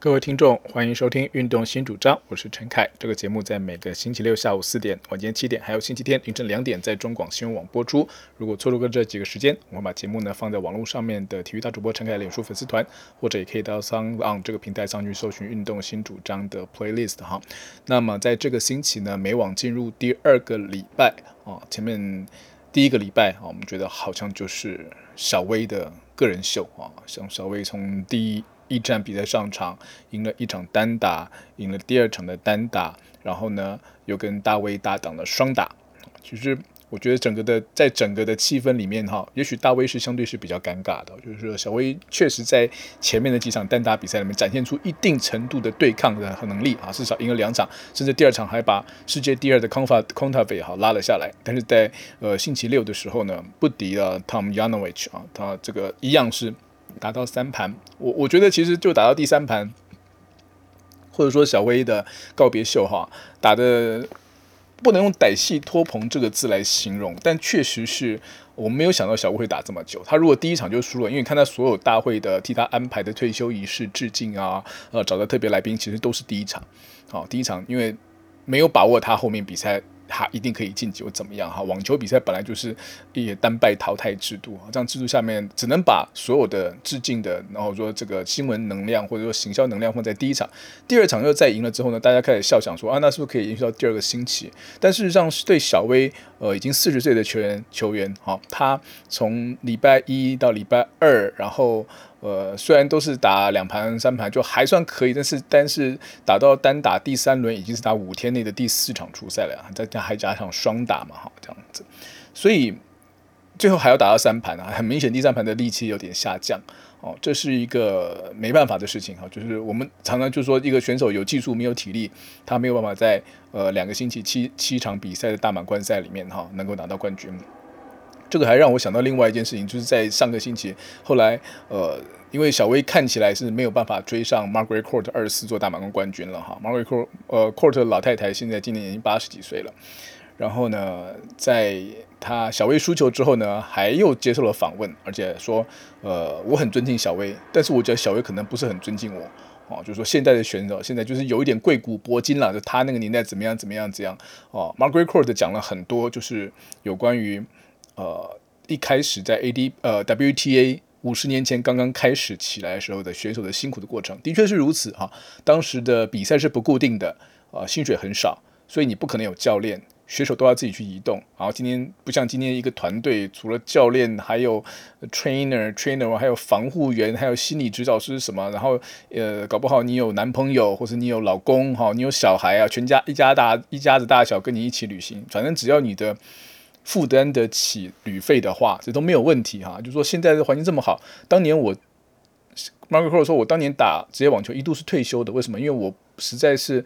各位听众，欢迎收听《运动新主张》，我是陈凯。这个节目在每个星期六下午四点、晚间七点，还有星期天凌晨两点，在中广新闻网播出。如果错过这几个时间，我们把节目呢放在网络上面的体育大主播陈凯脸书粉丝团，或者也可以到三 on 这个平台上去搜寻《运动新主张》的 playlist 哈。那么在这个星期呢，美网进入第二个礼拜啊，前面第一个礼拜啊，我们觉得好像就是小威的个人秀啊，像小威从第一。一战比赛上场，赢了一场单打，赢了第二场的单打，然后呢，又跟大威搭档了双打。其实我觉得整个的在整个的气氛里面哈，也许大威是相对是比较尴尬的，就是说小威确实在前面的几场单打比赛里面展现出一定程度的对抗的能力啊，至少赢了两场，甚至第二场还把世界第二的康法康塔菲哈拉了下来。但是在呃星期六的时候呢，不敌了 Tom Yanovich 啊，他这个一样是。打到三盘，我我觉得其实就打到第三盘，或者说小威的告别秀哈，打的不能用歹戏拖棚这个字来形容，但确实是我们没有想到小威会打这么久。他如果第一场就输了，因为看他所有大会的替他安排的退休仪式致敬啊，呃，找的特别来宾其实都是第一场，好，第一场因为没有把握他后面比赛。他一定可以晋级，或怎么样哈？网球比赛本来就是一单败淘汰制度，这样制度下面只能把所有的致敬的，然后说这个新闻能量或者说行销能量放在第一场，第二场又再赢了之后呢，大家开始笑想说啊，那是不是可以延续到第二个星期？但事实上是对小威，呃，已经四十岁的球员球员，哈，他从礼拜一到礼拜二，然后。呃，虽然都是打两盘三盘就还算可以，但是但是打到单打第三轮已经是打五天内的第四场出赛了，再加还加上双打嘛，哈，这样子，所以最后还要打到三盘啊，很明显第三盘的力气有点下降哦，这是一个没办法的事情哈，就是我们常常就说一个选手有技术没有体力，他没有办法在呃两个星期七七场比赛的大满贯赛里面哈能够拿到冠军。这个还让我想到另外一件事情，就是在上个星期，后来呃，因为小威看起来是没有办法追上 Margaret Court 二十四座大满贯冠军了哈。Margaret Court 呃 Court 老太太现在今年已经八十几岁了，然后呢，在他小威输球之后呢，还又接受了访问，而且说呃，我很尊敬小威，但是我觉得小威可能不是很尊敬我哦，就是说现在的选手现在就是有一点贵古铂今了，就他那个年代怎么样怎么样怎样哦。Margaret Court 讲了很多，就是有关于。呃，一开始在 AD 呃 WTA 五十年前刚刚开始起来的时候的选手的辛苦的过程，的确是如此哈、当时的比赛是不固定的，啊，薪水很少，所以你不可能有教练，选手都要自己去移动。然后今天不像今天一个团队，除了教练，还有 trainer trainer，还有防护员，还有心理指导师什么。然后呃，搞不好你有男朋友，或者你有老公哈，你有小孩啊，全家一家大一家子大小跟你一起旅行，反正只要你的。负担得起旅费的话，这都没有问题哈。就说现在的环境这么好，当年我 m a r k e r 说，我当年打职业网球一度是退休的，为什么？因为我实在是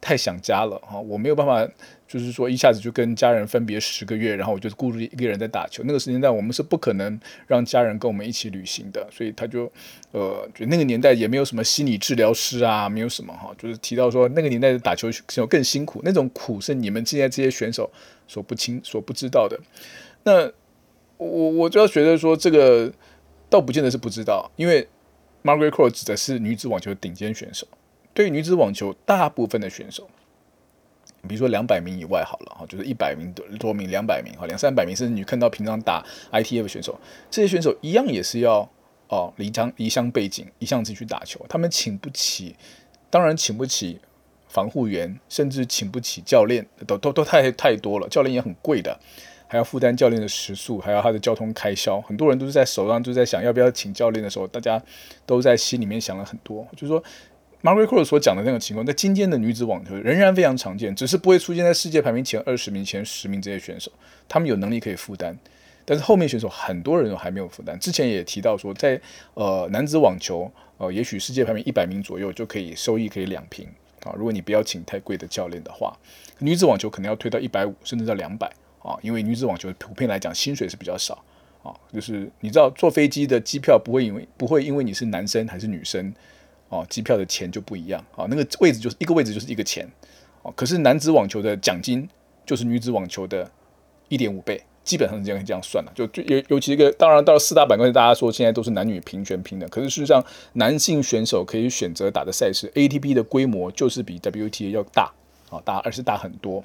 太想家了哈，我没有办法。就是说，一下子就跟家人分别十个月，然后我就孤独一个人在打球。那个时间段，我们是不可能让家人跟我们一起旅行的，所以他就，呃，就那个年代也没有什么心理治疗师啊，没有什么哈，就是提到说那个年代的打球选手更辛苦，那种苦是你们现在这些选手所不清、所不知道的。那我我就要觉得说，这个倒不见得是不知道，因为 Margaret Court 指的是女子网球顶尖选手，对于女子网球大部分的选手。比如说两百名以外好了哈，就是一百名多名、两百名哈、两三百名，甚至你看到平常打 ITF 选手，这些选手一样也是要哦离乡离乡背井，一向自己去打球。他们请不起，当然请不起防护员，甚至请不起教练，都都都太太多了。教练也很贵的，还要负担教练的食宿，还要他的交通开销。很多人都是在手上就在想要不要请教练的时候，大家都在心里面想了很多，就是说。Margaret Court 所讲的那种情况，在今天的女子网球仍然非常常见，只是不会出现在世界排名前二十名、前十名这些选手，他们有能力可以负担，但是后面选手很多人都还没有负担。之前也提到说，在呃男子网球，呃也许世界排名一百名左右就可以收益可以两平啊，如果你不要请太贵的教练的话，女子网球可能要推到一百五甚至到两百啊，因为女子网球普遍来讲薪水是比较少啊，就是你知道坐飞机的机票不会因为不会因为你是男生还是女生。哦，机票的钱就不一样。啊，那个位置就是一个位置就是一个钱，哦，可是男子网球的奖金就是女子网球的一点五倍。基本上是这样这样算了，就就尤尤其一个，当然到了四大板块，大家说现在都是男女平权平等，可是事实上，男性选手可以选择打的赛事，ATP 的规模就是比 WTA 要大。啊，大而是大很多，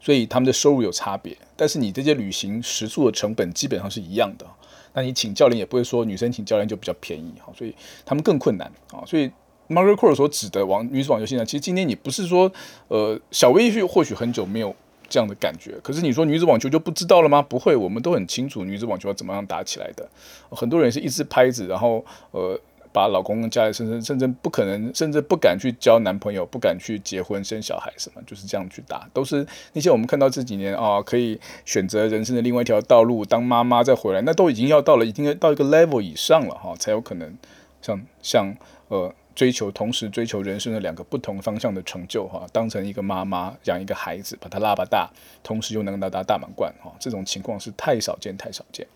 所以他们的收入有差别，但是你这些旅行食宿的成本基本上是一样的，那你请教练也不会说女生请教练就比较便宜哈，所以他们更困难啊，所以 Margaret Court 所指的网女子网球现在，其实今天你不是说呃小威或许很久没有。这样的感觉，可是你说女子网球就不知道了吗？不会，我们都很清楚女子网球要怎么样打起来的。很多人是一支拍子，然后呃把老公跟家里甚至甚至不可能，甚至不敢去交男朋友，不敢去结婚生小孩什么，就是这样去打。都是那些我们看到这几年啊，可以选择人生的另外一条道路，当妈妈再回来，那都已经要到了，已经到一个 level 以上了哈，才有可能像像呃。追求同时追求人生的两个不同方向的成就哈，当成一个妈妈养一个孩子，把他拉拔大，同时又能拿到大满贯哈，这种情况是太少见太少见，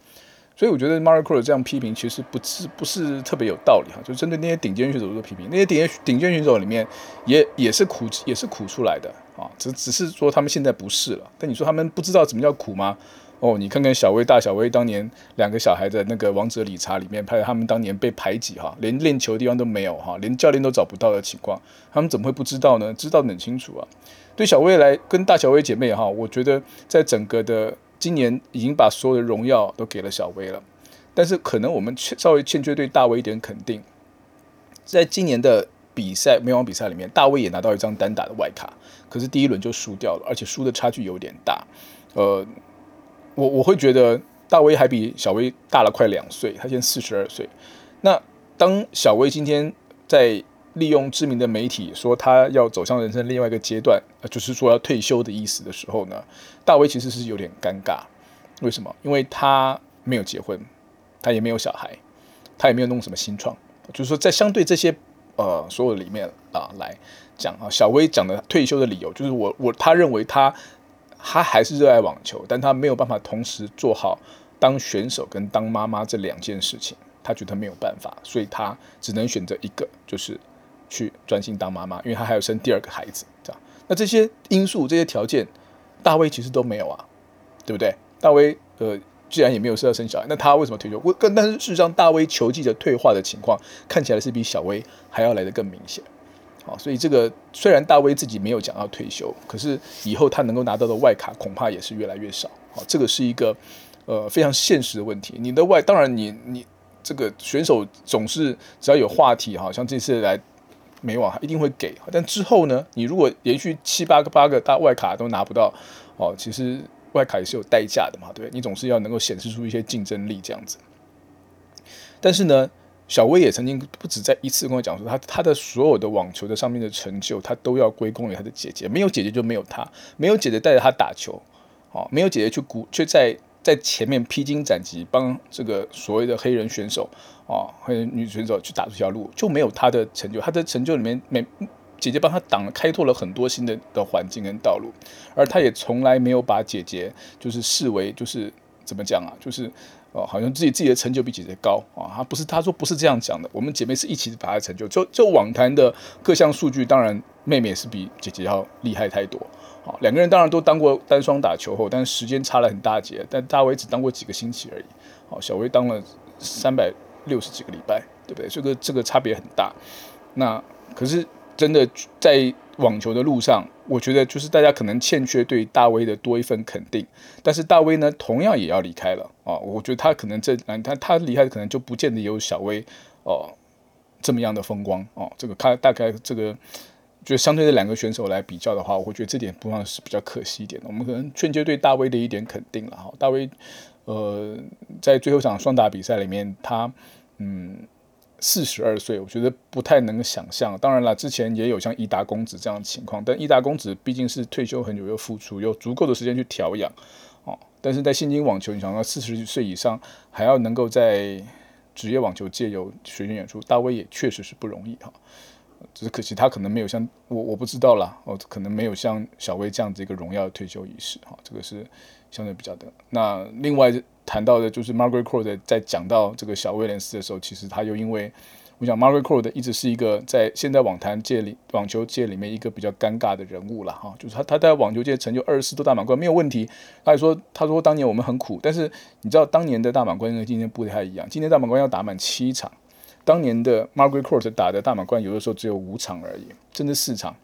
所以我觉得 Margaret Court 这样批评其实不是不是特别有道理哈，就针对那些顶尖选手做批评，那些顶尖顶尖选手里面也也是苦也是苦出来的啊，只只是说他们现在不是了，但你说他们不知道怎么叫苦吗？哦，你看看小威大小威当年两个小孩的那个王者理查里面拍的，他们当年被排挤哈，连练球的地方都没有哈，连教练都找不到的情况，他们怎么会不知道呢？知道得很清楚啊。对小威来跟大小威姐妹哈，我觉得在整个的今年已经把所有的荣耀都给了小威了，但是可能我们欠稍微欠缺对大威一点肯定。在今年的比赛美网比赛里面，大威也拿到一张单打的外卡，可是第一轮就输掉了，而且输的差距有点大，呃。我我会觉得大威还比小威大了快两岁，他现在四十二岁。那当小威今天在利用知名的媒体说他要走向人生另外一个阶段，就是说要退休的意思的时候呢，大威其实是有点尴尬。为什么？因为他没有结婚，他也没有小孩，他也没有弄什么新创。就是说，在相对这些呃所有里面啊来讲啊，小威讲的退休的理由就是我我他认为他。他还是热爱网球，但他没有办法同时做好当选手跟当妈妈这两件事情，他觉得没有办法，所以他只能选择一个，就是去专心当妈妈，因为他还有生第二个孩子，这样。那这些因素、这些条件，大威其实都没有啊，对不对？大威呃，既然也没有说要生小孩，那他为什么退休？我跟但是事实上，大威球技的退化的情况看起来是比小威还要来得更明显。好，所以这个虽然大威自己没有讲要退休，可是以后他能够拿到的外卡恐怕也是越来越少。好，这个是一个呃非常现实的问题。你的外，当然你你这个选手总是只要有话题，好像这次来美网一定会给。但之后呢，你如果连续七八个八个大外卡都拿不到，哦，其实外卡也是有代价的嘛，对，你总是要能够显示出一些竞争力这样子。但是呢，小威也曾经不止在一次跟我讲说，他他的所有的网球的上面的成就，他都要归功于他的姐姐。没有姐姐就没有他，没有姐姐带着他打球，哦，没有姐姐去鼓，却在在前面披荆斩棘，帮这个所谓的黑人选手，啊，黑人女选手去打出条路，就没有他的成就。他的成就里面，没姐姐帮他挡，开拓了很多新的的环境跟道路，而他也从来没有把姐姐就是视为就是怎么讲啊，就是。哦，好像自己自己的成就比姐姐高啊，他不是，他说不是这样讲的。我们姐妹是一起把她成就，就就网坛的各项数据，当然妹妹是比姐姐要厉害太多。啊，两个人当然都当过单双打球后，但是时间差了很大截。但大威只当过几个星期而已，好，小威当了三百六十几个礼拜，对不对？这个这个差别很大。那可是真的在。网球的路上，我觉得就是大家可能欠缺对大威的多一份肯定，但是大威呢，同样也要离开了啊。我觉得他可能这，他他离开可能就不见得有小威哦这么样的风光哦。这个他大概这个，就相对这两个选手来比较的话，我会觉得这点不算是比较可惜一点的。我们可能劝诫对大威的一点肯定了哈。大威呃，在最后一场双打比赛里面，他嗯。四十二岁，我觉得不太能想象。当然了，之前也有像伊达公子这样的情况，但伊达公子毕竟是退休很久又复出，有足够的时间去调养哦。但是在现今网球，你想到四十岁以上还要能够在职业网球界有巡演演出，大威也确实是不容易哈。只是可惜他可能没有像我，我不知道啦，哦，可能没有像小威这样子一个荣耀的退休仪式哈。这个是相对比较的。那另外。谈到的就是 Margaret Court 在讲到这个小威廉斯的时候，其实他又因为我想 Margaret Court 一直是一个在现在网坛界里、网球界里面一个比较尴尬的人物了哈。就是他他在网球界成就二十四座大满贯没有问题。他还说他说当年我们很苦，但是你知道当年的大满贯跟今天不太一样。今天大满贯要打满七场，当年的 Margaret Court 打的大满贯有的时候只有五场而已，甚至四场。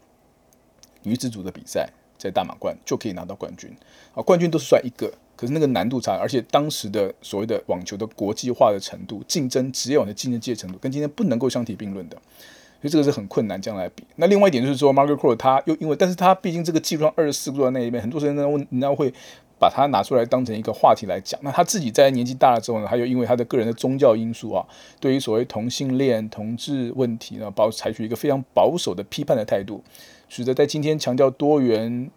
女子组的比赛在大满贯就可以拿到冠军啊，冠军都是算一个。可是那个难度差，而且当时的所谓的网球的国际化的程度、竞争职业网的竞争界程度，跟今天不能够相提并论的，所以这个是很困难这样来比。那另外一点就是说，Margaret Court 他又因为，但是他毕竟这个技术上二十四个在那一边，很多人呢问，人家会把他拿出来当成一个话题来讲。那他自己在年纪大了之后呢，他又因为他的个人的宗教因素啊，对于所谓同性恋、同志问题呢，保采取一个非常保守的批判的态度，使得在今天强调多元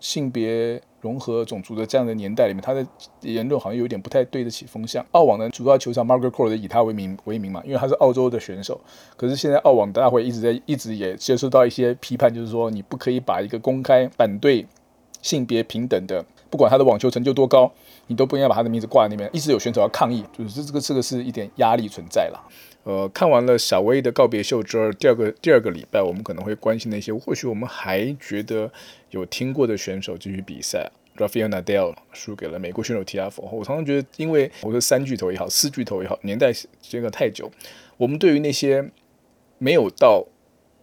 性别。融合种族的这样的年代里面，他的言论好像有点不太对得起风向。澳网的主要球场 Margaret Court 以他为名为名嘛，因为他是澳洲的选手。可是现在澳网大会一直在一直也接受到一些批判，就是说你不可以把一个公开反对性别平等的，不管他的网球成就多高，你都不应该把他的名字挂在那边。一直有选手要抗议，就是这个这个是一点压力存在了。呃，看完了小威的告别秀之后，第二个第二个礼拜，我们可能会关心那些或许我们还觉得有听过的选手继续比赛。Rafael Nadal 输给了美国选手 TF。我常常觉得，因为我说三巨头也好，四巨头也好，年代这个太久，我们对于那些没有到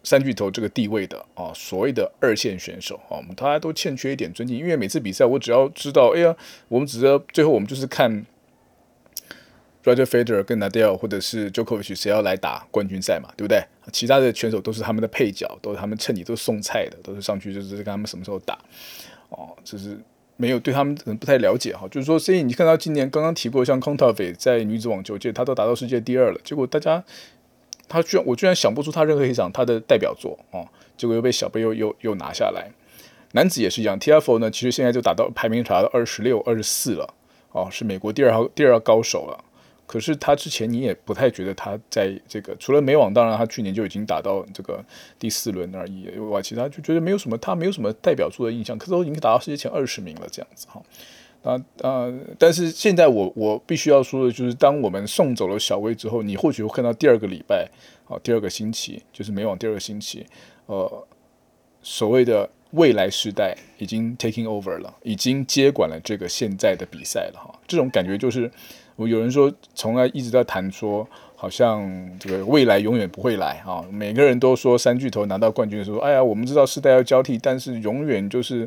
三巨头这个地位的啊，所谓的二线选手啊，我们大家都欠缺一点尊敬。因为每次比赛，我只要知道，哎呀，我们只知道最后我们就是看。Roger Federer 跟 Nadal 或者是 Djokovic 谁要来打冠军赛嘛，对不对？其他的选手都是他们的配角，都是他们趁你都送菜的，都是上去就是跟他们什么时候打哦，就是没有对他们可能不太了解哈。就是说，所以你看到今年刚刚提过，像 c o n t a v e 在女子网球界，他都达到世界第二了，结果大家他居然我居然想不出他任何一场他的代表作哦，结果又被小贝又又又拿下来。男子也是一样，T.F.O 呢，其实现在就打到排名查到二十六、二十四了哦，是美国第二号第二高手了。可是他之前你也不太觉得他在这个除了美网，当然他去年就已经打到这个第四轮而已。哇，其他就觉得没有什么，他没有什么代表作的印象。可是都已经打到世界前二十名了，这样子哈。啊啊！但是现在我我必须要说的就是，当我们送走了小威之后，你或许会看到第二个礼拜啊，第二个星期就是美网第二个星期，呃，所谓的未来时代已经 taking over 了，已经接管了这个现在的比赛了哈。这种感觉就是。我有人说，从来一直在谈说，好像这个未来永远不会来啊！每个人都说三巨头拿到冠军的时候，哎呀，我们知道世代要交替，但是永远就是，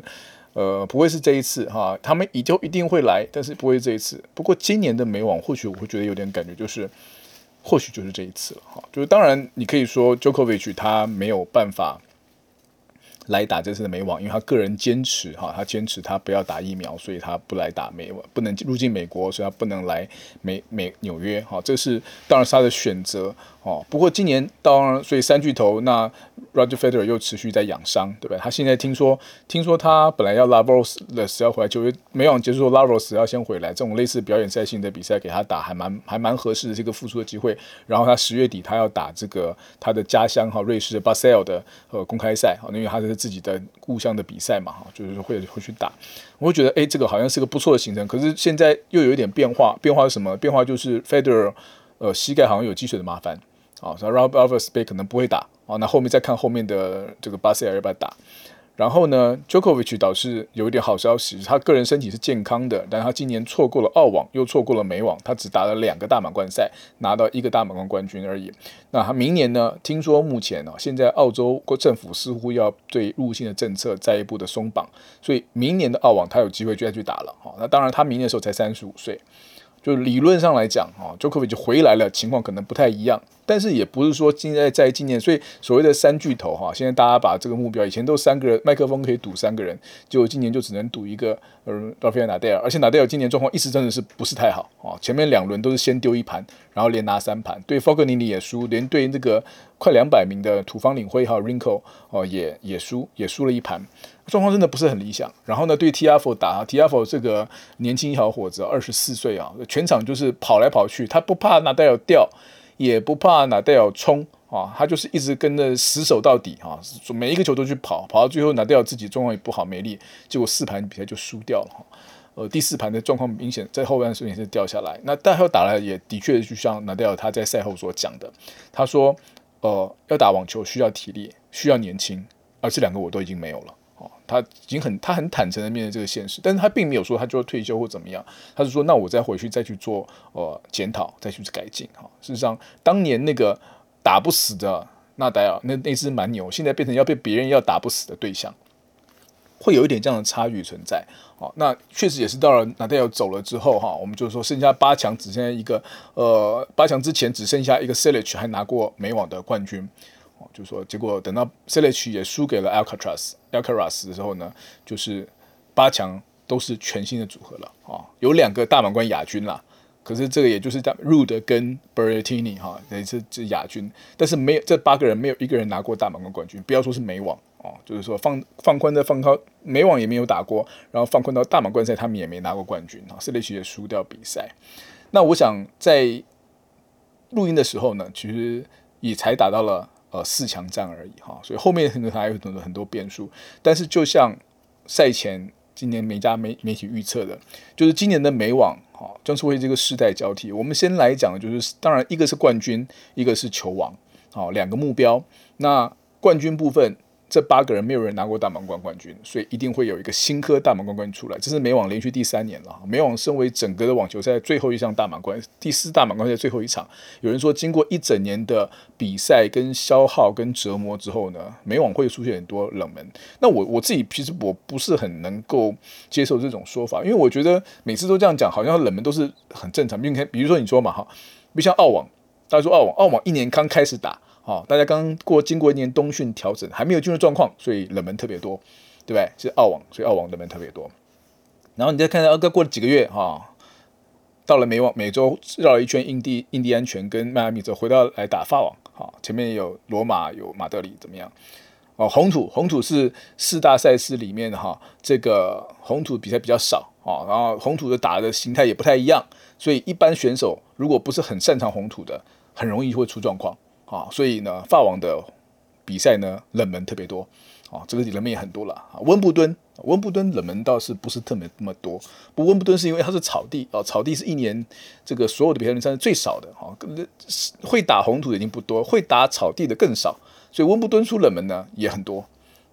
呃，不会是这一次哈。他们以后一定会来，但是不会这一次。不过今年的美网，或许我会觉得有点感觉，就是或许就是这一次了哈。就是当然，你可以说，Jokovic 他没有办法。来打这次的美网，因为他个人坚持哈，他坚持他不要打疫苗，所以他不来打美网，不能入境美国，所以他不能来美美纽约哈，这是当然是他的选择哦。不过今年当然，所以三巨头那 Roger Federer 又持续在养伤，对不对？他现在听说听说他本来要 Lavros 的时候回来，九月美网结束，Lavros 要先回来，这种类似表演赛性的比赛给他打还蛮还蛮合适的这个复出的机会。然后他十月底他要打这个他的家乡哈瑞士的巴塞尔的呃公开赛，因为他是。自己的故乡的比赛嘛，哈，就是会会去打，我会觉得，哎，这个好像是个不错的行程。可是现在又有一点变化，变化是什么？变化就是 Federer，呃，膝盖好像有积水的麻烦，啊，所以 Rafa Alvarez 可能不会打，啊，那后面再看后面的这个巴塞尔要不要打。然后呢，Jokovic 倒是有一点好消息，他个人身体是健康的，但他今年错过了澳网，又错过了美网，他只打了两个大满贯赛，拿到一个大满贯冠军而已。那他明年呢？听说目前呢，现在澳洲国政府似乎要对入境的政策再一步的松绑，所以明年的澳网他有机会再去打了。哈，那当然他明年的时候才三十五岁，就理论上来讲，哈，Jokovic 就回来了，情况可能不太一样。但是也不是说现在在今年，所以所谓的三巨头哈，现在大家把这个目标，以前都三个人麦克风可以赌三个人，就今年就只能赌一个，呃，Rafael Nadal，而且 Nadal 今年状况一直真的是不是太好啊，前面两轮都是先丢一盘，然后连拿三盘，对 Fognini 也输，连对那个快两百名的土方领辉还有 Rinko 哦也也输也输了一盘，状况真的不是很理想。然后呢，对 TFO 打 TFO 这个年轻小伙子，二十四岁啊，全场就是跑来跑去，他不怕 Nadal 掉。也不怕纳达尔冲啊，他就是一直跟着死守到底啊，每一个球都去跑，跑到最后纳达尔自己状况也不好没力，结果四盘比赛就输掉了哈。呃第四盘的状况明显在后半时间是掉下来。那但他打了也的确就像纳达尔他在赛后所讲的，他说呃要打网球需要体力，需要年轻，而这两个我都已经没有了。他已经很他很坦诚的面对这个现实，但是他并没有说他就要退休或怎么样，他是说那我再回去再去做呃检讨，再去改进哈。事实上，当年那个打不死的纳达尔那那只蛮牛，现在变成要被别人要打不死的对象，会有一点这样的差距存在。好，那确实也是到了纳达尔走了之后哈，我们就说剩下八强只剩下一个呃八强之前只剩下一个 Cilic 还拿过美网的冠军。就是说，结果等到 Cilic 也输给了 Alcatraz，Alcatraz 的时候呢，就是八强都是全新的组合了啊，有两个大满贯亚军啦，可是这个也就是在 Rude 跟 Berrettini 哈，也是这亚军，但是没有这八个人没有一个人拿过大满贯冠军，不要说是美网哦，就是说放放宽的放开，美网也没有打过，然后放宽到大满贯赛他们也没拿过冠军啊，Cilic 也输掉比赛。那我想在录音的时候呢，其实也才打到了。呃，四强战而已哈，所以后面可能还有很多很多变数。但是就像赛前今年每家媒媒体预测的，就是今年的美网哈，正是为这个世代交替。我们先来讲，就是当然一个是冠军，一个是球王，好，两个目标。那冠军部分。这八个人没有人拿过大满贯冠军，所以一定会有一个新科大满贯冠军出来。这是美网连续第三年了。美网身为整个的网球赛最后一项大满贯，第四大满贯赛最后一场。有人说，经过一整年的比赛跟消耗跟折磨之后呢，美网会出现很多冷门。那我我自己其实我不是很能够接受这种说法，因为我觉得每次都这样讲，好像冷门都是很正常。你看比如说你说嘛哈，比如像澳网，大家说澳网，澳网一年刚开始打。好，大家刚过经过一年冬训调整，还没有进入状况，所以冷门特别多，对不对？是澳网，所以澳网冷门特别多。然后你再看到，刚过了几个月哈，到了美网，美洲绕了一圈印第印第安泉跟迈阿密之后，回到来打法网。好，前面有罗马，有马德里，怎么样？哦，红土，红土是四大赛事里面哈，这个红土比赛比较少啊，然后红土的打的形态也不太一样，所以一般选手如果不是很擅长红土的，很容易会出状况。啊，所以呢，法网的比赛呢，冷门特别多，啊，这个冷门也很多了。啊，温布敦，温布敦冷门倒是不是特别那么多，不，温布敦是因为它是草地，啊，草地是一年这个所有的比赛里面是最少的，啊，会打红土的已经不多，会打草地的更少，所以温布敦出冷门呢也很多，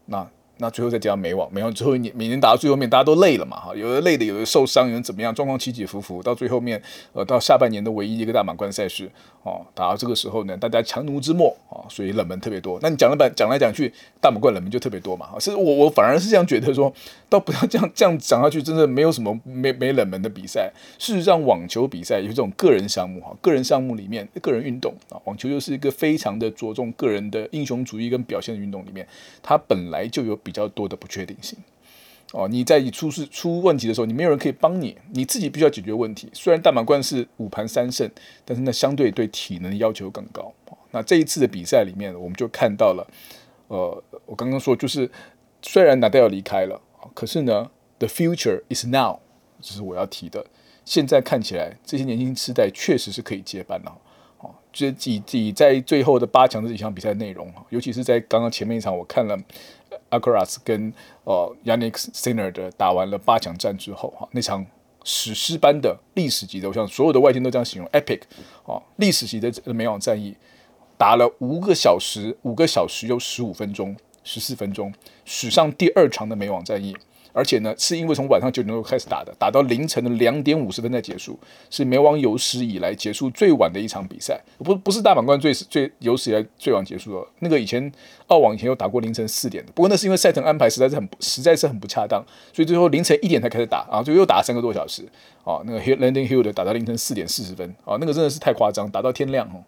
那。那最后再加美网，美网最后一年，每年打到最后面，大家都累了嘛，哈，有的累的，有的受伤，有人怎么样，状况起起伏伏，到最后面，呃，到下半年的唯一一个大满贯赛事，哦，打到这个时候呢，大家强弩之末，哦，所以冷门特别多。那你讲了半讲来讲去，大满贯冷门就特别多嘛，所以我我反而是这样觉得说，倒不要这样这样讲下去，真的没有什么没没冷门的比赛。事实上，网球比赛有这种个人项目，哈，个人项目里面，个人运动啊，网球又是一个非常的着重个人的英雄主义跟表现的运动里面，它本来就有比较多的不确定性哦，你在你出事出问题的时候，你没有人可以帮你，你自己必须要解决问题。虽然大满贯是五盘三胜，但是那相对对体能要求更高。那这一次的比赛里面，我们就看到了，呃，我刚刚说就是，虽然纳达尔离开了，可是呢，the future is now，这是我要提的。现在看起来，这些年轻世代确实是可以接班了。哦，这几几在最后的八强这几场比赛内容，尤其是在刚刚前面一场，我看了。Alcaraz 跟呃 Jannik Sinner 的打完了八强战之后，哈，那场史诗般的历史级的，我想所有的外星都这样形容，epic 啊，历史级的美网战役，打了五个小时，五个小时又十五分钟，十四分钟，史上第二长的美网战役。而且呢，是因为从晚上九点多开始打的，打到凌晨的两点五十分才结束，是美网有史以来结束最晚的一场比赛。不，不是大满贯最最有史以来最晚结束的。那个以前澳网以前有打过凌晨四点的，不过那是因为赛程安排实在是很实在是很不恰当，所以最后凌晨一点才开始打啊，就又打了三个多小时啊。那个 Landon Hill 的打到凌晨四点四十分啊，那个真的是太夸张，打到天亮哦。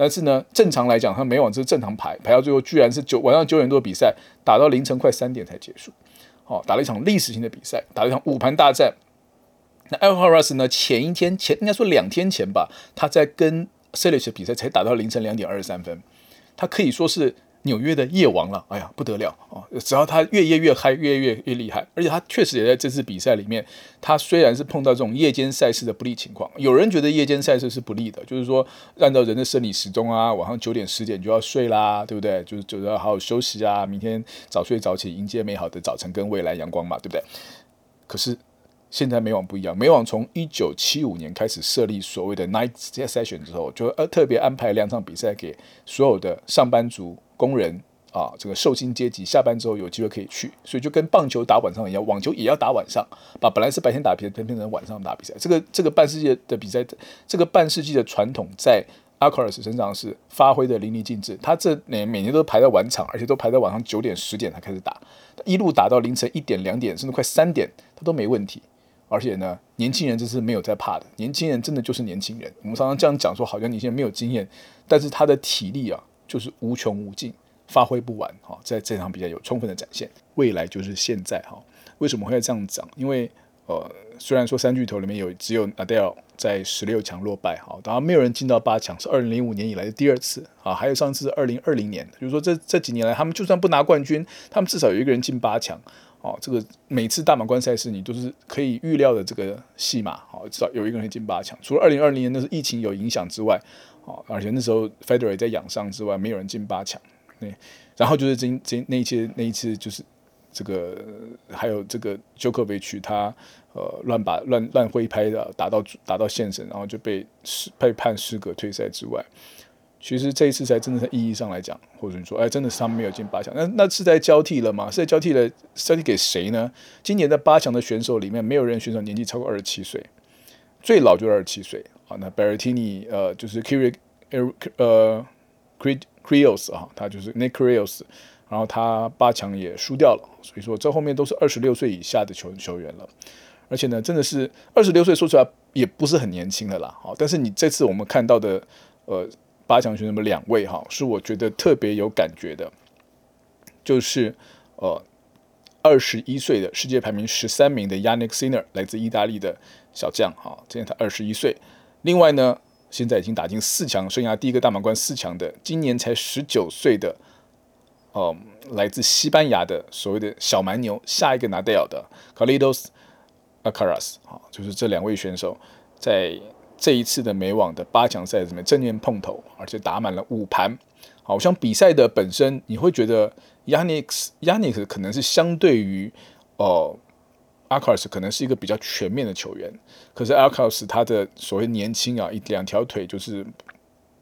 但是呢，正常来讲，他每晚是正常排，排到最后居然是九晚上九点多比赛，打到凌晨快三点才结束。哦，打了一场历史性的比赛，打了一场五盘大战。那 Alharas 呢？前一天前应该说两天前吧，他在跟 Cilic 的比赛才打到凌晨两点二十三分，他可以说是。纽约的夜王了，哎呀不得了啊！只要他越夜越嗨，越越越厉害，而且他确实也在这次比赛里面，他虽然是碰到这种夜间赛事的不利情况，有人觉得夜间赛事是不利的，就是说按照人的生理时钟啊，晚上九点十点就要睡啦，对不对？就是就是要好好休息啊，明天早睡早起迎接美好的早晨跟未来阳光嘛，对不对？可是现在美网不一样，美网从一九七五年开始设立所谓的 night session 之后，就呃特别安排两场比赛给所有的上班族、工人啊，这个受薪阶级下班之后有机会可以去，所以就跟棒球打晚上一样，网球也要打晚上，把本来是白天打比赛变成晚上打比赛。这个这个半世纪的比赛，这个半世纪的传统在 Alcaraz 身上是发挥的淋漓尽致。他这年每年都排在晚场，而且都排在晚上九点、十点才开始打，一路打到凌晨一点、两点，甚至快三点，他都没问题。而且呢，年轻人这是没有在怕的。年轻人真的就是年轻人。我们常常这样讲说，好像年轻人没有经验，但是他的体力啊，就是无穷无尽，发挥不完哈。在这场比赛有充分的展现。未来就是现在哈。为什么会这样讲？因为呃，虽然说三巨头里面有只有 Adele 在十六强落败哈，当然没有人进到八强，是二零零五年以来的第二次啊。还有上次二零二零年，就是说这这几年来，他们就算不拿冠军，他们至少有一个人进八强。哦，这个每次大满贯赛事你都是可以预料的这个戏码，好，至少有一个人进八强。除了二零二零年那是疫情有影响之外，而且那时候 Federer 在养伤之外，没有人进八强。对，然后就是这这那一次那一次就是这个还有这个 Djokovic 他呃乱把乱乱挥拍的打到打到线审，然后就被被判失格退赛之外。其实这一次才真的在意义上来讲，或者你说，哎，真的是他们没有进八强，那那是在交替了吗？是在交替了，交替给谁呢？今年的八强的选手里面，没有人选手年纪超过二十七岁，最老就二十七岁啊。那 Berrettini 呃，就是 Kyrgios 呃 Kyrgios 啊，他就是 Nick Krios 然后他八强也输掉了，所以说这后面都是二十六岁以下的球球员了。而且呢，真的是二十六岁，说出来也不是很年轻的啦。好，但是你这次我们看到的，呃。八强选手们两位哈，是我觉得特别有感觉的，就是呃二十一岁的世界排名十三名的 Yannick Sinner，来自意大利的小将哈，今年他二十一岁。另外呢，现在已经打进四强，生涯第一个大满贯四强的，今年才十九岁的，哦、呃，来自西班牙的所谓的小蛮牛，下一个拿掉的 Carlitos Alcaraz 哈，就是这两位选手在。这一次的美网的八强赛里面正面碰头，而且打满了五盘。好像比赛的本身，你会觉得 Yannick Yannick 可能是相对于哦 Alcaraz 可能是一个比较全面的球员。可是 Alcaraz 他的所谓年轻啊，一两条腿就是。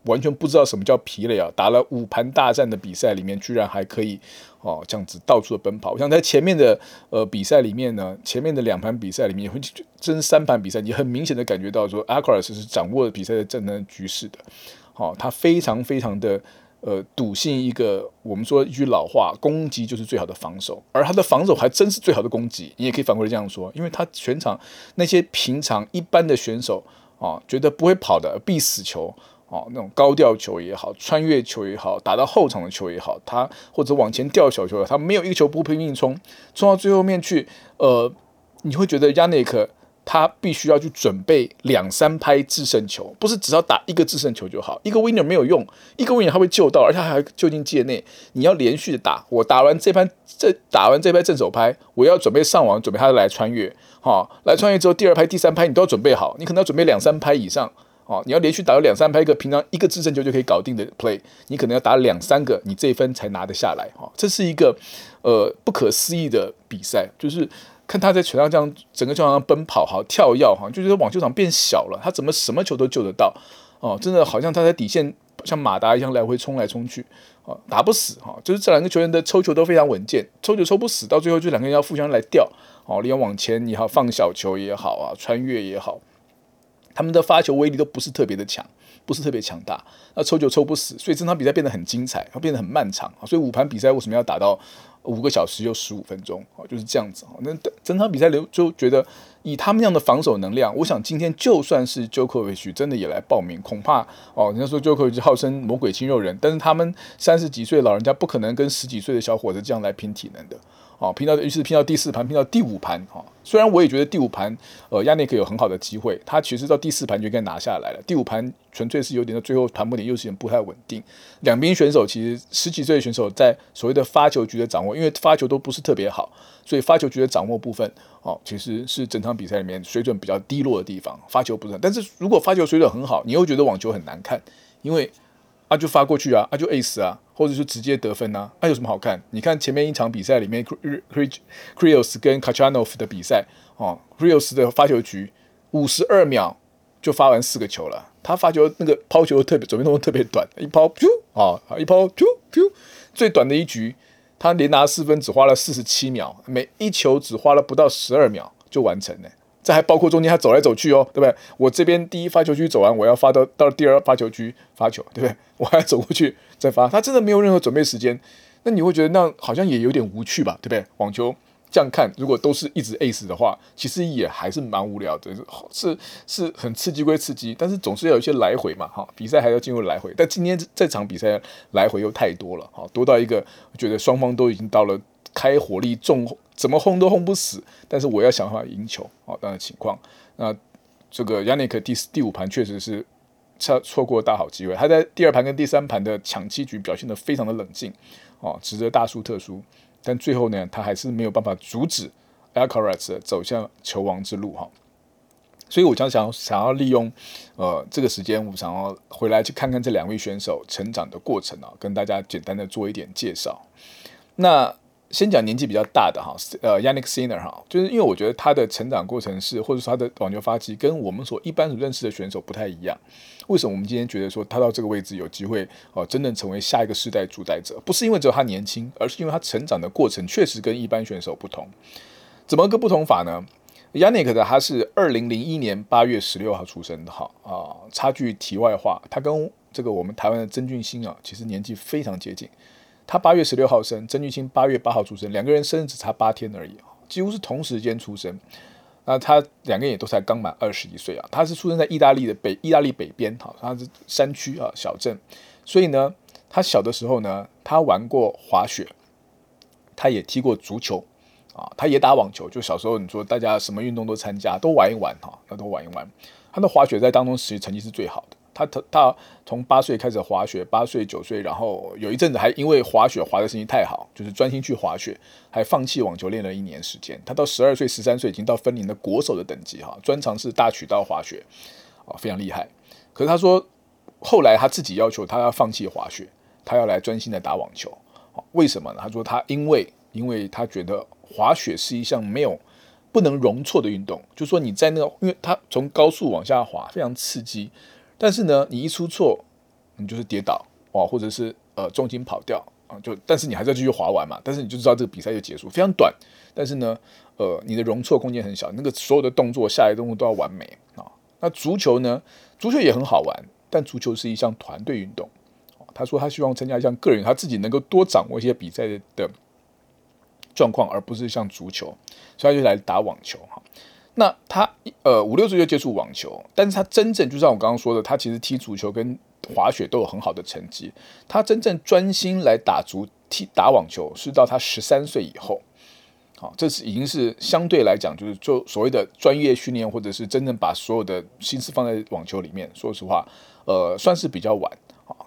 完全不知道什么叫疲累啊！打了五盘大战的比赛里面，居然还可以哦这样子到处的奔跑。像在前面的呃比赛里面呢，前面的两盘比赛里面，会真三盘比赛，你很明显的感觉到说，Alcaraz 是掌握了比赛的战争局势的。好、哦，他非常非常的呃笃信一个我们说一句老话，攻击就是最好的防守，而他的防守还真是最好的攻击。你也可以反过来这样说，因为他全场那些平常一般的选手啊、觉得不会跑的必死球。哦，那种高吊球也好，穿越球也好，打到后场的球也好，他或者往前吊小球，他没有一个球不拼命冲，冲到最后面去，呃，你会觉得 Jannik 他必须要去准备两三拍制胜球，不是只要打一个制胜球就好，一个 winner 没有用，一个 winner 他会救到，而且他还救进界内，你要连续的打，我打完这拍，这打完这拍正手拍，我要准备上网，准备他来穿越，哈、来穿越之后第二拍、第三拍你都要准备好，你可能要准备两三拍以上。哦，你要连续打两三拍，一个平常一个制胜球就可以搞定的 play，你可能要打两三个，你这一分才拿得下来。哈、哦，这是一个呃不可思议的比赛，就是看他在球场这样整个球场上奔跑，好，跳跃，哈，就觉得网球场变小了，他怎么什么球都救得到？哦，真的好像他在底线像马达一样来回冲来冲去，哦，打不死，哈、哦，就是这两个球员的抽球都非常稳健，抽球抽不死，到最后就两个人要互相来吊，哦，你要往前也好，放小球也好啊，穿越也好。他们的发球威力都不是特别的强，不是特别强大，那抽球抽不死，所以这场比赛变得很精彩，它变得很漫长。所以五盘比赛为什么要打到五个小时又十五分钟啊？就是这样子。那整场比赛流就觉得以他们那样的防守能量，我想今天就算是 Jokovic 真的也来报名，恐怕哦，人家说 Jokovic 号称魔鬼肌肉人，但是他们三十几岁的老人家不可能跟十几岁的小伙子这样来拼体能的。哦，拼到于是拼到第四盘，拼到第五盘。哈、哦，虽然我也觉得第五盘，呃，亚内克有很好的机会，他其实到第四盘就应该拿下来了。第五盘纯粹是有点到最后盘末点又是有点不太稳定。两边选手其实十几岁的选手在所谓的发球局的掌握，因为发球都不是特别好，所以发球局的掌握部分，哦，其实是整场比赛里面水准比较低落的地方。发球不是，但是如果发球水准很好，你又觉得网球很难看，因为啊，就发过去啊，啊就 ace 啊，或者是直接得分啊，那、啊、有什么好看？你看前面一场比赛里面，Krios 跟 Kachanov 的比赛哦，Krios 的发球局五十二秒就发完四个球了，他发球那个抛球特别准备动作特别短，一抛啾啊，一抛啾啾，最短的一局他连拿四分只花了四十七秒，每一球只花了不到十二秒就完成了。这还包括中间他走来走去哦，对不对？我这边第一发球区走完，我要发到到第二发球区发球，对不对？我还要走过去再发，他真的没有任何准备时间。那你会觉得那好像也有点无趣吧，对不对？网球这样看，如果都是一直 ace 的话，其实也还是蛮无聊的，是是很刺激归刺激，但是总是要有一些来回嘛，哈，比赛还要进入来回。但今天这场比赛来回又太多了，哈，多到一个觉得双方都已经到了。开火力重，怎么轰都轰不死，但是我要想办法赢球啊！这样的情况，那这个 Jannik 第四第五盘确实是错错过大好机会。他在第二盘跟第三盘的抢七局表现得非常的冷静哦，值得大输特输。但最后呢，他还是没有办法阻止 Alcaraz 走向球王之路哈。所以我将想想要利用呃这个时间，我想要回来去看看这两位选手成长的过程啊，跟大家简单的做一点介绍。那先讲年纪比较大的哈，呃，Yannick Sinner 哈，就是因为我觉得他的成长过程是，或者说他的网球发迹跟我们所一般所认识的选手不太一样。为什么我们今天觉得说他到这个位置有机会哦，真正成为下一个世代主宰者？不是因为只有他年轻，而是因为他成长的过程确实跟一般选手不同。怎么个不同法呢？Yannick 的他是二零零一年八月十六号出生的哈啊，插句题外话，他跟这个我们台湾的曾俊欣啊，其实年纪非常接近。他八月十六号生，曾峻欣八月八号出生，两个人生日只差八天而已，几乎是同时间出生。那他两个人也都才刚满二十一岁啊。他是出生在意大利的北意大利北边，哈，他是山区啊小镇，所以呢，他小的时候呢，他玩过滑雪，他也踢过足球啊，他也打网球。就小时候你说大家什么运动都参加，都玩一玩哈，那都玩一玩。他的滑雪在当中其实成绩是最好的。他他他从八岁开始滑雪，八岁九岁，然后有一阵子还因为滑雪滑的成绩太好，就是专心去滑雪，还放弃网球练了一年时间。他到十二岁、十三岁已经到分林的国手的等级哈，专长是大曲道滑雪，啊，非常厉害。可是他说后来他自己要求他要放弃滑雪，他要来专心的打网球。为什么呢？他说他因为因为他觉得滑雪是一项没有不能容错的运动，就说你在那个，因为他从高速往下滑非常刺激。但是呢，你一出错，你就是跌倒哇，或者是呃重心跑掉啊，就但是你还是要继续滑完嘛。但是你就知道这个比赛就结束，非常短。但是呢，呃，你的容错空间很小，那个所有的动作、下来的动作都要完美啊。那足球呢？足球也很好玩，但足球是一项团队运动。他说他希望参加一项个人，他自己能够多掌握一些比赛的状况，而不是像足球，所以他就来打网球哈。那他呃五六岁就接触网球，但是他真正就像我刚刚说的，他其实踢足球跟滑雪都有很好的成绩。他真正专心来打足踢打网球，是到他十三岁以后。好，这是已经是相对来讲，就是做所谓的专业训练，或者是真正把所有的心思放在网球里面。说实话，呃，算是比较晚。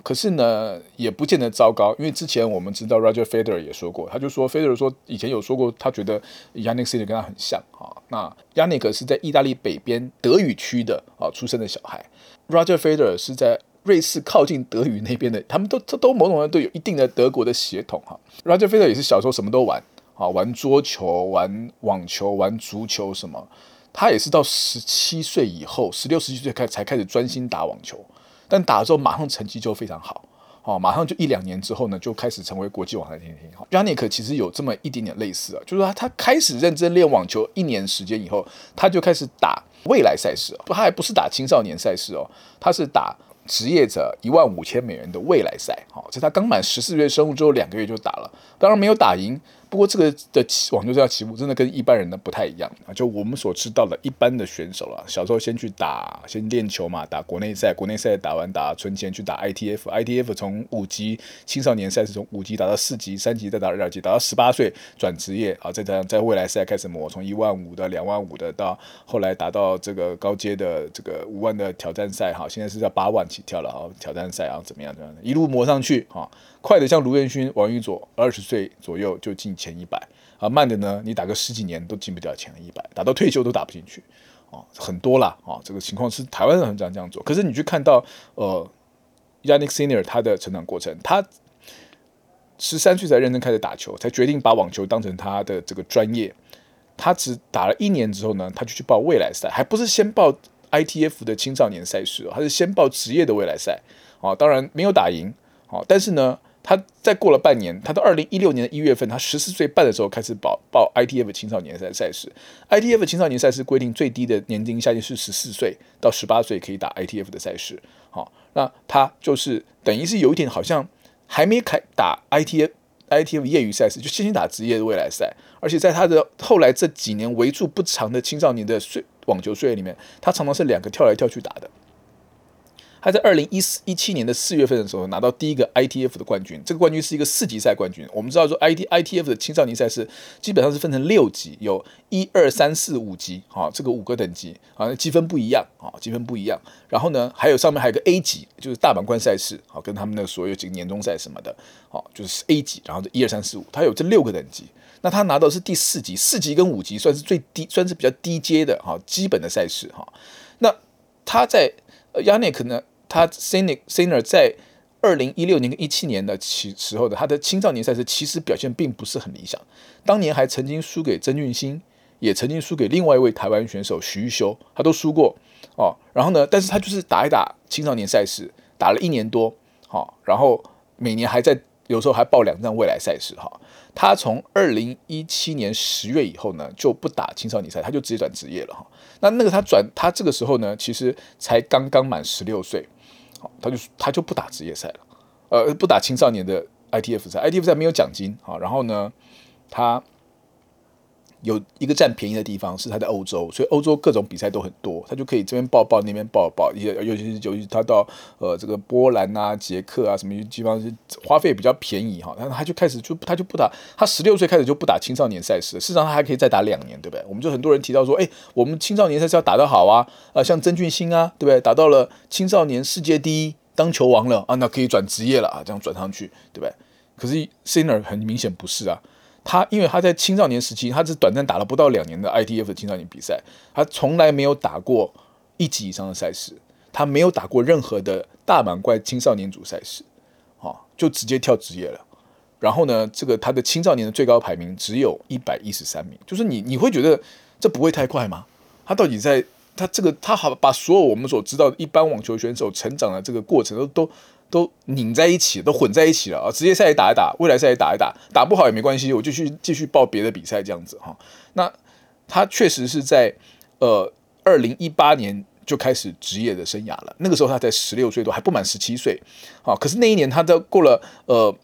可是呢，也不见得糟糕，因为之前我们知道 Roger Federer 也说过，他就说 Federer 说以前有说过，他觉得 Yannick Cil 跟他很像啊。那 Yannick 是在意大利北边德语区的啊出生的小孩，Roger Federer 是在瑞士靠近德语那边的，他们都都都某种程度都有一定的德国的血统哈。Roger Federer 也是小时候什么都玩啊，玩桌球、玩网球、玩足球什么，他也是到十七岁以后，十六、十七岁开才开始专心打网球。但打了之后，马上成绩就非常好，哦，马上就一两年之后呢，就开始成为国际网坛天天。哈，Jannik 其实有这么一点点类似啊，就是说他他开始认真练网球一年时间以后，他就开始打未来赛事，不，他还不是打青少年赛事哦，他是打职业者一万五千美元的未来赛，好，在他刚满十四岁生日之后两个月就打了，当然没有打赢。不过这个的网球这样起步真的跟一般人的不太一样啊，就我们所知道的一般的选手了，小时候先去打，先练球嘛，打国内赛，国内赛打完打存钱去打 ITF，ITF 从五级青少年赛是从五级打到四级，三级再打二级，打到十八岁转职业啊，再这样在未来赛开始磨，从一万五的、两万五的到后来达到这个高阶的这个五万的挑战赛哈，现在是在八万起跳了啊，挑战赛啊怎么样怎么样，一路磨上去啊。快的像卢彦勋、王宇佐，二十岁左右就进前一百啊。慢的呢，你打个十几年都进不掉前一百，打到退休都打不进去啊。很多啦啊，这个情况是台湾人很常这样做。可是你去看到呃，Yannick Senior 他的成长过程，他十三岁才认真开始打球，才决定把网球当成他的这个专业。他只打了一年之后呢，他就去报未来赛，还不是先报 ITF 的青少年赛事，他是先报职业的未来赛。啊，当然没有打赢，啊，但是呢。他再过了半年，他到二零一六年的一月份，他十四岁半的时候开始报报 ITF 青少年赛赛事。ITF 青少年赛事规定最低的年龄下限是十四岁到十八岁可以打 ITF 的赛事。好，那他就是等于是有一点好像还没开打 ITF ITF 业余赛事，就先行打职业的未来赛。而且在他的后来这几年为数不长的青少年的岁网球岁月里面，他常常是两个跳来跳去打的。他在二零一四一七年的四月份的时候拿到第一个 ITF 的冠军，这个冠军是一个四级赛冠军。我们知道说 IT ITF 的青少年赛事基本上是分成六级，有一二三四五级，啊，这个五个等级啊，积分不一样啊，积分不一样。然后呢，还有上面还有个 A 级，就是大满贯赛事，啊，跟他们的所有几个年终赛什么的，啊，就是 A 级。然后一二三四五，他有这六个等级。那他拿到是第四级，四级跟五级算是最低，算是比较低阶的哈，基本的赛事哈。那他在 Jannik 呢？他 Sinner Sinner 在二零一六年跟一七年的起时候的他的青少年赛事其实表现并不是很理想，当年还曾经输给曾俊欣，也曾经输给另外一位台湾选手徐玉修，他都输过哦。然后呢，但是他就是打一打青少年赛事，打了一年多，好、哦，然后每年还在有时候还报两站未来赛事哈。他从二零一七年十月以后呢，就不打青少年赛，他就直接转职业了哈。那那个他转他这个时候呢，其实才刚刚满十六岁。他就他就不打职业赛了，呃，不打青少年的 ITF 赛，ITF 赛没有奖金啊。然后呢，他有一个占便宜的地方是他在欧洲，所以欧洲各种比赛都很多，他就可以这边报报那边报报。也尤其是尤其他到呃这个波兰啊、捷克啊什么地方是花费比较便宜哈。然后他就开始就他就不打，他十六岁开始就不打青少年赛事，事实上他还可以再打两年，对不对？我们就很多人提到说，哎，我们青少年赛事要打得好啊，啊，像曾俊欣啊，对不对？打到了青少年世界第一，当球王了啊，那可以转职业了啊，这样转上去，对不对？可是 Sinner 很明显不是啊。他因为他在青少年时期，他只短暂打了不到两年的 ITF 青少年比赛，他从来没有打过一级以上的赛事，他没有打过任何的大满贯青少年组赛事，啊，就直接跳职业了。然后呢，这个他的青少年的最高排名只有一百一十三名，就是你你会觉得这不会太快吗？他到底在他这个他好把所有我们所知道的一般网球选手成长的这个过程都都。都拧在一起，都混在一起了啊！职业赛也打一打，未来赛也打一打，打不好也没关系，我就去继续报别的比赛这样子哈。那他确实是在呃二零一八年就开始职业的生涯了，那个时候他才十六岁多，还不满十七岁啊。可是那一年他都过了呃，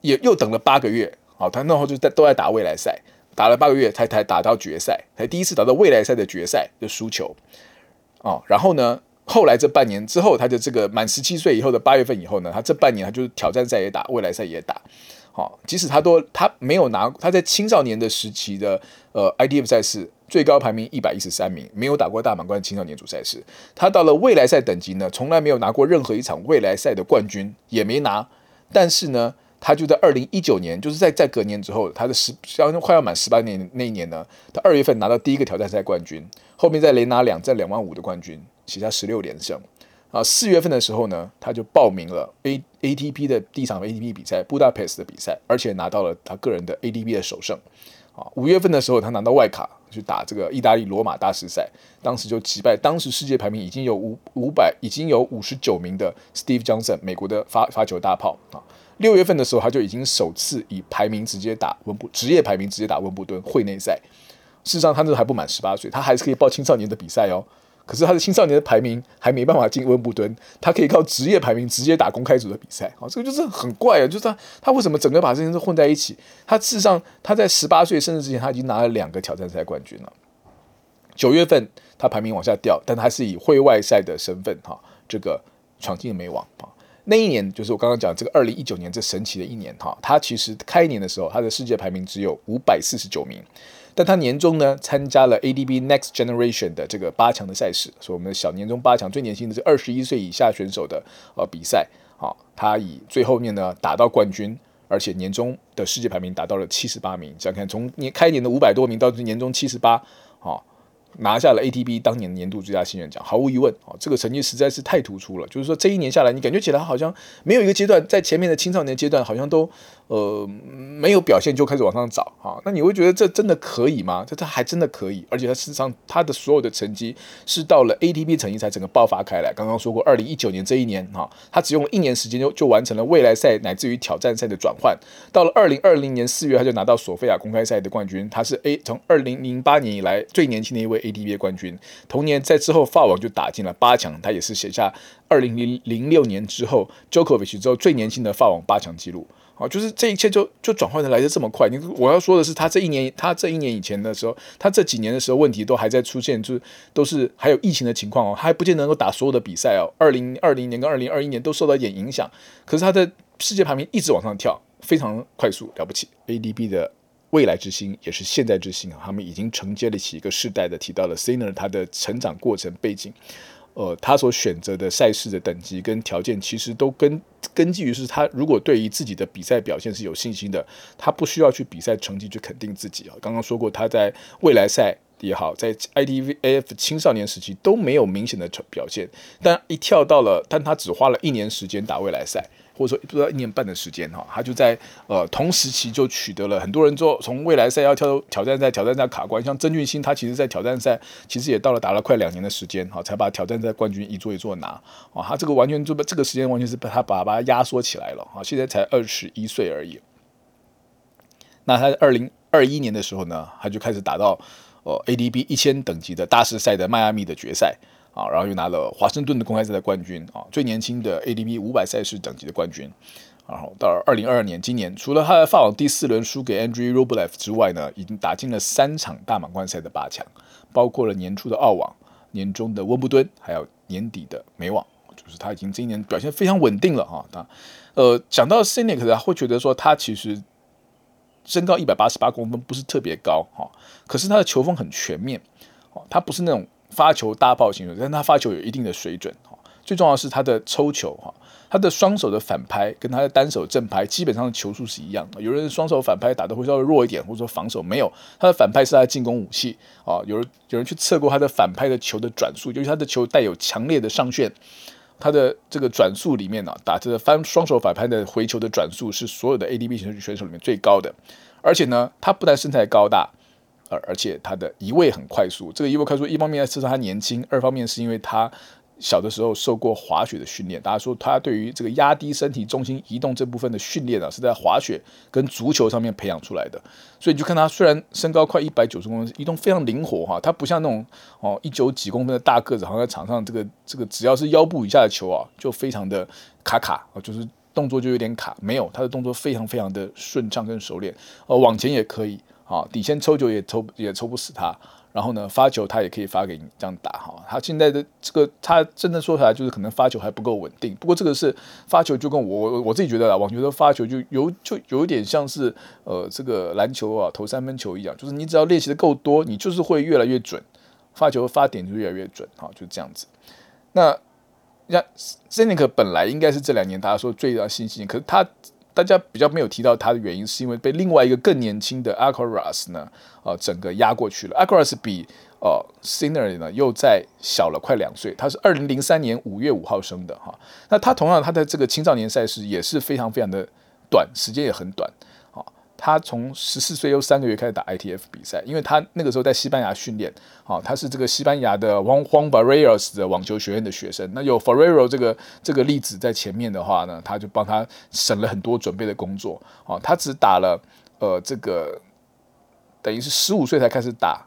也又等了八个月啊，他那后就在都在打未来赛，打了八个月才才打到决赛，才第一次打到未来赛的决赛的输球啊。然后呢，后来这半年之后，他就这个满十七岁以后的八月份以后呢，他这半年他就是挑战赛也打，未来赛也打。好，即使他都他没有拿他在青少年的时期的呃 ITF 赛事最高排名一百一十三名，没有打过大满贯青少年组赛事。他到了未来赛等级呢，从来没有拿过任何一场未来赛的冠军，也没拿。但是呢，他就在二零一九年，就是在在隔年之后，他的十将快要满十八年那一年呢，他二月份拿到第一个挑战赛冠军，后面再连拿两战两万五的冠军。其他十六连胜啊！四月份的时候呢，他就报名了 A ATP 的第一场 ATP 比赛，布达佩斯的比赛，而且拿到了他个人的 ATP 的首胜啊！五月份的时候，他拿到外卡去打这个意大利罗马大师赛，当时就击败当时世界排名已经有五五百已经有五十九名的 Steve Johnson，美国的发发球大炮啊！六月份的时候，他就已经首次以排名直接打温布职业排名直接打温布顿会内赛。事实上，他那时候还不满十八岁，他还是可以报青少年的比赛哦。可是他的青少年的排名还没办法进温布顿，他可以靠职业排名直接打公开组的比赛，啊，这个就是很怪啊！就是他他为什么整个把这些事混在一起？他事实上他在十八岁生日之前他已经拿了两个挑战赛冠军了。九月份他排名往下掉，但他是以会外赛的身份哈，这个闯进了美网啊。那一年就是我刚刚讲这个二零一九年这神奇的一年哈，他其实开年的时候他的世界排名只有五百四十九名。但他年终呢，参加了 ADB Next Generation 的这个八强的赛事，所以我们的小年终八强最年轻的是二十一岁以下选手的呃比赛，好，他以最后面呢打到冠军，而且年终的世界排名达到了七十八名，这样看从年开年的五百多名到年终七十八，好，拿下了 ATP 当年年度最佳新人奖，毫无疑问啊，这个成绩实在是太突出了。就是说这一年下来，你感觉起来好像没有一个阶段在前面的青少年阶段好像都呃没有表现就开始往上找啊。那你会觉得这真的可以吗？这他还真的可以，而且他事实上他的所有的成绩是到了 ATP 成绩才整个爆发开来。刚刚说过，二零一九年这一年哈，他只用了一年时间就就完成了未来赛乃至于挑战赛的转换。到了二零二零年四月，他就拿到索菲亚公开赛的冠军。他是 A 从二零零八年以来最年轻的一位 ATP 冠军。同年在之后法网就打进了八强，他也是写下二零零零六年之后 Jokovic 之后最年轻的法网八强纪录。好，就是这一切就就转换的来的这么快。你我要说的是，他这一年，他这一年以前的时候，他这几年的时候问题都还在出现，就是都是还有疫情的情况哦，他还不见得能够打所有的比赛哦。二零二零年跟二零二一年都受到一点影响，可是他的世界排名一直往上跳，非常快速，了不起。ATP 的未来之星也是现在之星啊，他们已经承接了起一个世代的，提到了 Sinner 他的成长过程背景。呃，他所选择的赛事的等级跟条件，其实都根根基于是他如果对于自己的比赛表现是有信心的，他不需要去比赛成绩去肯定自己啊。刚刚说过，他在未来赛也好，在 ITF 青少年时期都没有明显的表现，但一跳到了，但他只花了一年时间打未来赛。或者说不知道一年半的时间哈，他就在呃同时期就取得了很多人做从未来赛要跳挑战赛，挑战赛卡关，像曾俊欣他其实在挑战赛其实也到了打了快两年的时间哈，才把挑战赛冠军一座一座拿啊，他这个完全就把这个时间完全是把他把把他压缩起来了啊，现在才二十一岁而已。那他在二零二一年的时候呢，他就开始打到呃 ADB 一千等级的大师赛的迈阿密的决赛。啊，然后又拿了华盛顿的公开赛的冠军啊，最年轻的 ATP 五百赛事等级的冠军。然后到二零二二年，今年除了他在法网第四轮输给 Andrew Rublev 之外呢，已经打进了三场大满贯赛的八强，包括了年初的澳网、年中的温布顿，还有年底的美网。就是他已经今年表现非常稳定了哈。他呃，讲到 cinic 的会觉得说他其实身高一百八十八公分，不是特别高哈，可是他的球风很全面，哦他不是那种。发球大炮型，但他发球有一定的水准哈。最重要的是他的抽球哈，他的双手的反拍跟他的单手正拍基本上的球速是一样的。有人双手反拍打得会稍微弱一点，或者说防守没有，他的反拍是他的进攻武器啊。有人有人去测过他的反拍的球的转速，就是他的球带有强烈的上旋，他的这个转速里面呢，打这个翻双手反拍的回球的转速是所有的 ATP 选手里面最高的。而且呢，他不但身材高大。而而且他的移位很快速，这个移位快速，一方面是他年轻，二方面是因为他小的时候受过滑雪的训练。大家说他对于这个压低身体重心移动这部分的训练啊，是在滑雪跟足球上面培养出来的。所以你就看他虽然身高快一百九十公分，移动非常灵活哈，他不像那种哦一九几公分的大个子，好像在场上这个这个只要是腰部以下的球啊，就非常的卡卡啊，就是动作就有点卡。没有，他的动作非常非常的顺畅跟熟练，呃，往前也可以。啊，底线抽球也抽也抽不死他，然后呢，发球他也可以发给你这样打哈。他现在的这个，他真的说出来就是可能发球还不够稳定。不过这个是发球，就跟我我自己觉得啦，网球的发球就有就有点像是呃这个篮球啊投三分球一样，就是你只要练习的够多，你就是会越来越准，发球发点就越来越准哈，就这样子。那像 Zenik 本来应该是这两年大家说最大新星，可是他。大家比较没有提到他的原因，是因为被另外一个更年轻的 Aquaras 呢，呃，整个压过去了。Aquaras 比呃 Sinner 呢又再小了快两岁，他是二零零三年五月五号生的哈。那他同样他的这个青少年赛事也是非常非常的短，时间也很短。他从十四岁又三个月开始打 ITF 比赛，因为他那个时候在西班牙训练，啊，他是这个西班牙的 Juan Juan b a r r e r s 的网球学院的学生。那有 Ferrero 这个这个例子在前面的话呢，他就帮他省了很多准备的工作。啊，他只打了呃这个等于是十五岁才开始打。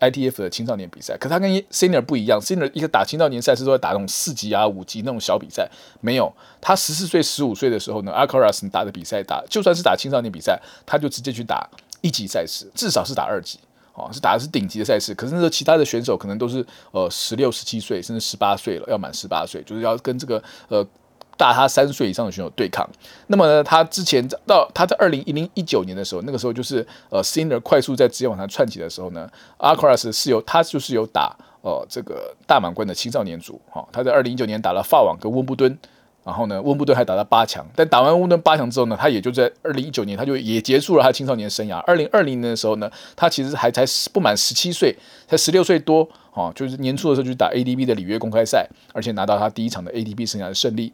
ITF 的青少年比赛，可他跟 Senior 不一样 Senior 一个打青少年赛事都在打那种四级啊、五级那种小比赛，没有他十四岁、十五岁的时候呢，Alcaraz 打的比赛打，就算是打青少年比赛，他就直接去打一级赛事，至少是打二级，哦，是打的是顶级的赛事。可是那时候其他的选手可能都是呃十六、十七岁，甚至十八岁了，要满十八岁，就是要跟这个呃。大他三岁以上的选手对抗，那么呢，他之前到他在二零一零一九年的时候，那个时候就是呃，Sinner 快速在职业网坛窜起的时候呢 a r c r a s 是有他就是有打呃这个大满贯的青少年组哈，他在二零一九年打了法网跟温布敦然后呢，温布顿还打到八强，但打完温布顿八强之后呢，他也就在二零一九年，他就也结束了他青少年生涯。二零二零年的时候呢，他其实还才不满十七岁，才十六岁多，哦，就是年初的时候就打 ATP 的里约公开赛，而且拿到他第一场的 ATP 生涯的胜利。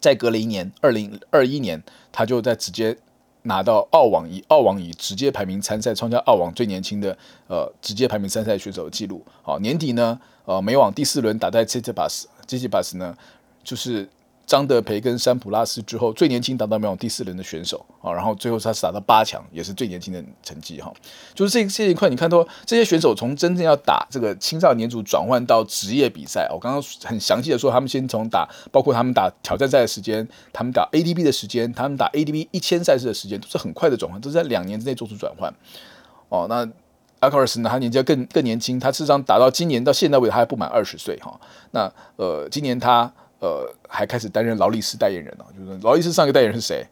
再隔了一年，二零二一年，他就在直接拿到澳网以澳网以直接排名参赛，创下澳网最年轻的呃直接排名参赛选手的记录。好，年底呢，呃，美网第四轮打在 c i t i b u s c i t i b u s 呢。就是张德培跟山普拉斯之后最年轻打到美网第四轮的选手啊，然后最后他是打到八强，也是最年轻的成绩哈。就是这这一块，你看到这些选手从真正要打这个青少年组转换到职业比赛，我刚刚很详细的说，他们先从打，包括他们打挑战赛的时间，他们打 ATP 的时间，他们打 ATP 一千赛事的时间，都是很快的转换，都是在两年之内做出转换。哦，那阿卡尔斯呢，他年纪要更更年轻，他事实上打到今年到现在为止，他还不满二十岁哈。那呃，今年他。呃，还开始担任劳力士代言人了，就是劳力士上一个代言人是谁？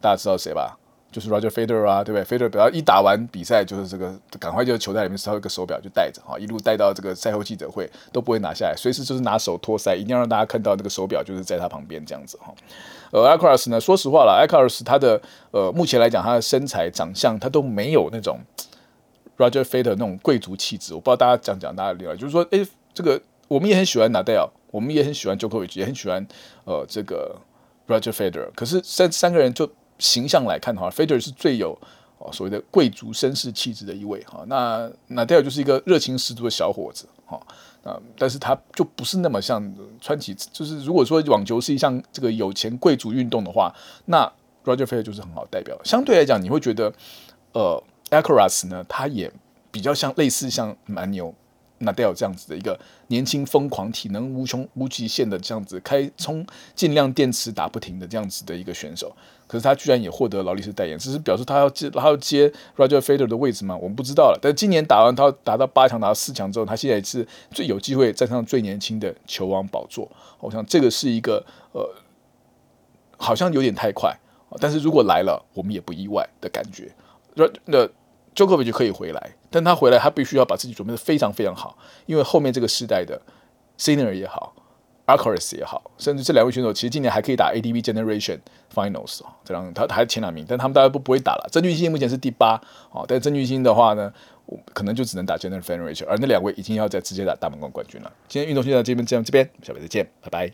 大家知道谁吧？就是 Roger Federer 啊，对不对？Federer 只要一打完比赛，就是这个赶快就球袋里面掏一个手表就戴着哈，一路戴到这个赛后记者会都不会拿下来，随时就是拿手托腮，一定要让大家看到那个手表就是在他旁边这样子哈。呃，Alcaraz 呢，说实话了，Alcaraz 他的呃目前来讲他的身材长相他都没有那种 Roger Federer 那种贵族气质，我不知道大家讲讲大家理解，就是说，诶，这个我们也很喜欢 Nadal。我们也很喜欢 Djokovic，也很喜欢呃这个 Roger Federer。可是三三个人就形象来看的话，Feder 是最有哦所谓的贵族绅士气质的一位哈。那 Nadal 就是一个热情十足的小伙子哈。啊，但是他就不是那么像川崎。就是如果说网球是一项这个有钱贵族运动的话，那 Roger Federer 就是很好代表。相对来讲，你会觉得呃 Alcaraz 呢，他也比较像类似像蛮牛。那戴尔这样子的一个年轻疯狂、体能无穷无极限的这样子开充尽量电池打不停的这样子的一个选手，可是他居然也获得劳力士代言，只是表示他要接他要接 Roger Federer 的位置吗？我们不知道了。但今年打完他打到八强，打到四强之后，他现在是最有机会站上最年轻的球王宝座。我想这个是一个呃，好像有点太快，但是如果来了，我们也不意外的感觉。那。Djokovic 就可以回来，但他回来，他必须要把自己准备的非常非常好，因为后面这个时代的 Sinner 也好，Alcaraz 也好，甚至这两位选手其实今年还可以打 ATP Generation Finals 这样他还是前两名，但他们大家都不会打了。曾俊欣目前是第八，哦，但曾俊欣的话呢，可能就只能打 Generation Finals，而那两位已经要在直接打大满贯冠军了。今天运动就到这边，这样这边，下回再见，拜拜。